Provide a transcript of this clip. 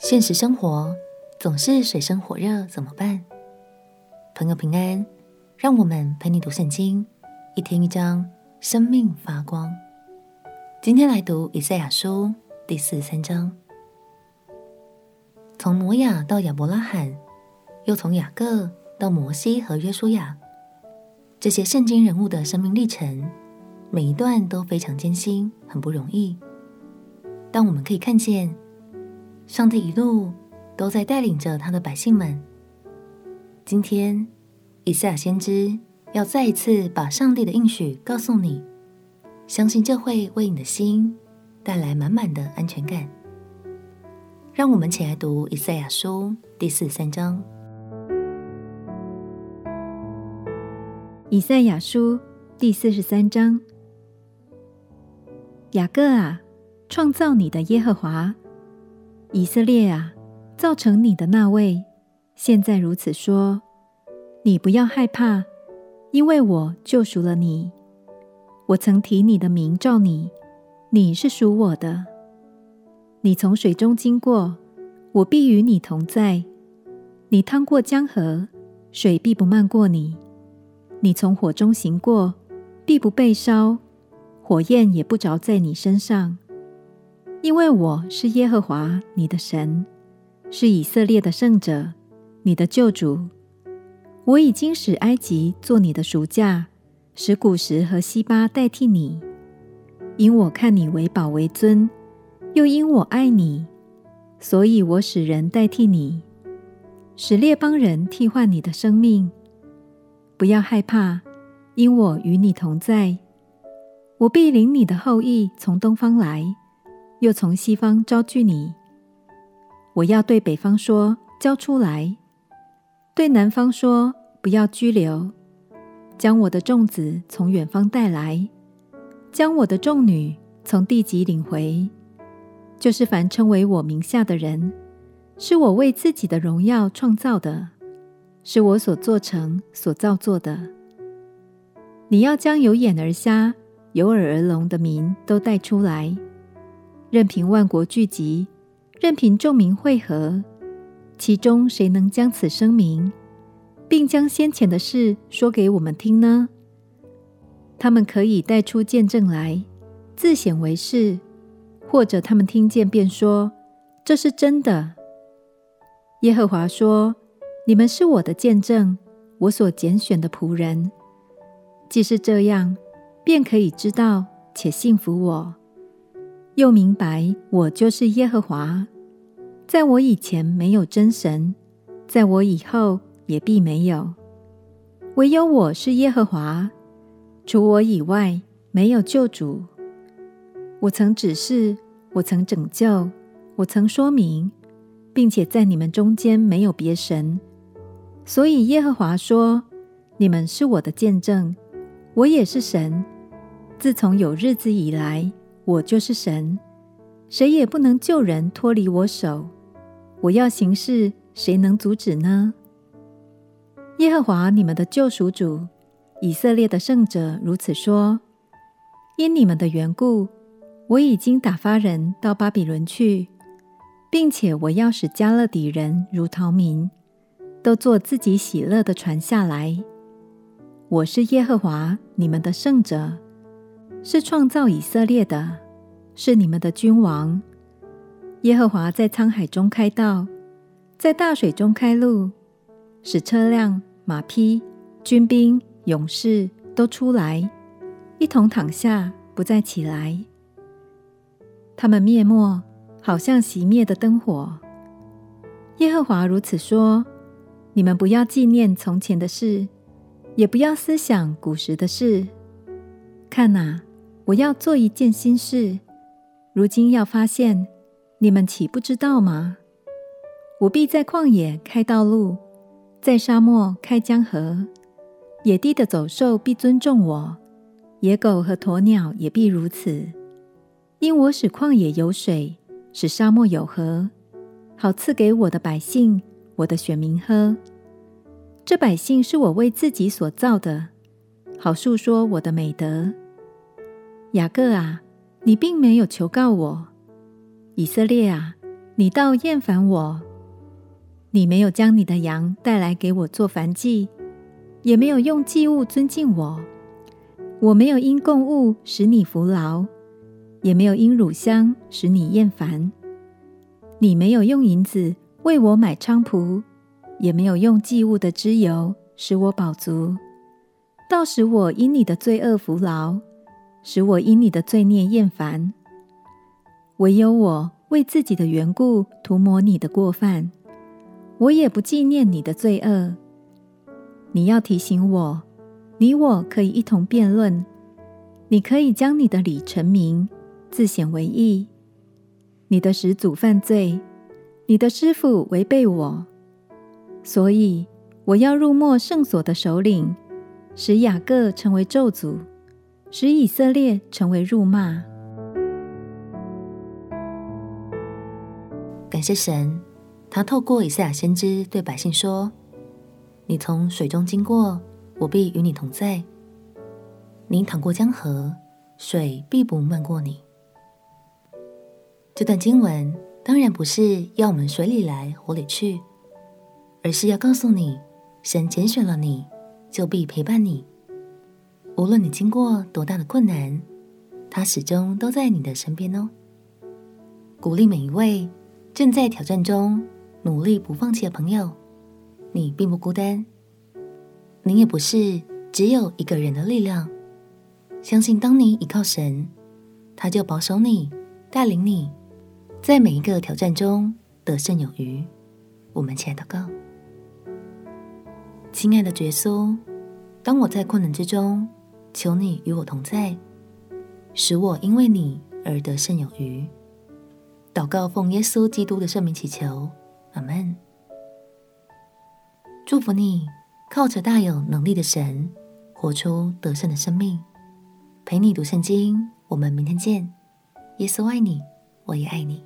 现实生活总是水深火热，怎么办？朋友平安，让我们陪你读圣经，一天一章，生命发光。今天来读以赛亚书第四十三章。从摩亚到亚伯拉罕，又从雅各到摩西和约书亚，这些圣经人物的生命历程，每一段都非常艰辛，很不容易。但我们可以看见。上帝一路都在带领着他的百姓们。今天，以赛亚先知要再一次把上帝的应许告诉你，相信这会为你的心带来满满的安全感。让我们一起来读以赛亚书第四十三章。以赛亚书第四十三章：雅各啊，创造你的耶和华。以色列啊，造成你的那位，现在如此说：你不要害怕，因为我救赎了你。我曾提你的名召你，你是属我的。你从水中经过，我必与你同在；你趟过江河，水必不漫过你；你从火中行过，必不被烧，火焰也不着在你身上。因为我是耶和华你的神，是以色列的圣者，你的救主。我已经使埃及做你的赎价，使古实和西巴代替你。因我看你为宝为尊，又因我爱你，所以我使人代替你，使列邦人替换你的生命。不要害怕，因我与你同在。我必领你的后裔从东方来。又从西方招聚你，我要对北方说：交出来；对南方说：不要拘留。将我的众子从远方带来，将我的众女从地极领回，就是凡称为我名下的人，是我为自己的荣耀创造的，是我所做成、所造作的。你要将有眼而瞎、有耳而聋的民都带出来。任凭万国聚集，任凭众民会合，其中谁能将此声明，并将先前的事说给我们听呢？他们可以带出见证来，自显为是；或者他们听见便说：“这是真的。”耶和华说：“你们是我的见证，我所拣选的仆人。既是这样，便可以知道且信服我。”又明白，我就是耶和华，在我以前没有真神，在我以后也必没有。唯有我是耶和华，除我以外没有救主。我曾指示，我曾拯救，我曾说明，并且在你们中间没有别神。所以耶和华说：“你们是我的见证，我也是神。自从有日子以来。”我就是神，谁也不能救人脱离我手。我要行事，谁能阻止呢？耶和华你们的救赎主，以色列的圣者如此说：因你们的缘故，我已经打发人到巴比伦去，并且我要使迦勒底人如逃民，都做自己喜乐的船下来。我是耶和华你们的圣者。是创造以色列的，是你们的君王。耶和华在沧海中开道，在大水中开路，使车辆、马匹、军兵、勇士都出来，一同躺下，不再起来。他们灭没，好像熄灭的灯火。耶和华如此说：你们不要纪念从前的事，也不要思想古时的事。看哪！我要做一件新事，如今要发现，你们岂不知道吗？我必在旷野开道路，在沙漠开江河。野地的走兽必尊重我，野狗和鸵鸟也必如此。因我使旷野有水，使沙漠有河，好赐给我的百姓、我的选民喝。这百姓是我为自己所造的，好述说我的美德。雅各啊，你并没有求告我；以色列啊，你倒厌烦我。你没有将你的羊带来给我做燔祭，也没有用祭物尊敬我。我没有因供物使你服劳，也没有因乳香使你厌烦。你没有用银子为我买菖蒲，也没有用祭物的脂油使我饱足，倒使我因你的罪恶服劳，使我因你的罪孽厌烦。唯有我为自己的缘故涂抹你的过犯。我也不纪念你的罪恶。你要提醒我，你我可以一同辩论。你可以将你的理陈明，自显为义。你的始祖犯罪，你的师傅违背我，所以我要入没圣所的首领，使雅各成为咒诅，使以色列成为辱骂。感谢神。他透过以赛亚先知对百姓说：“你从水中经过，我必与你同在；你淌过江河，水必不漫过你。”这段经文当然不是要我们水里来火里去，而是要告诉你，神拣选了你，就必陪伴你。无论你经过多大的困难，他始终都在你的身边哦。鼓励每一位正在挑战中。努力不放弃的朋友，你并不孤单，你也不是只有一个人的力量。相信当你依靠神，他就保守你，带领你，在每一个挑战中得胜有余。我们亲爱的祷告，亲爱的耶稣，当我在困难之中，求你与我同在，使我因为你而得胜有余。祷告奉耶稣基督的圣名祈求。阿门。祝福你，靠着大有能力的神，活出得胜的生命。陪你读圣经，我们明天见。耶稣爱你，我也爱你。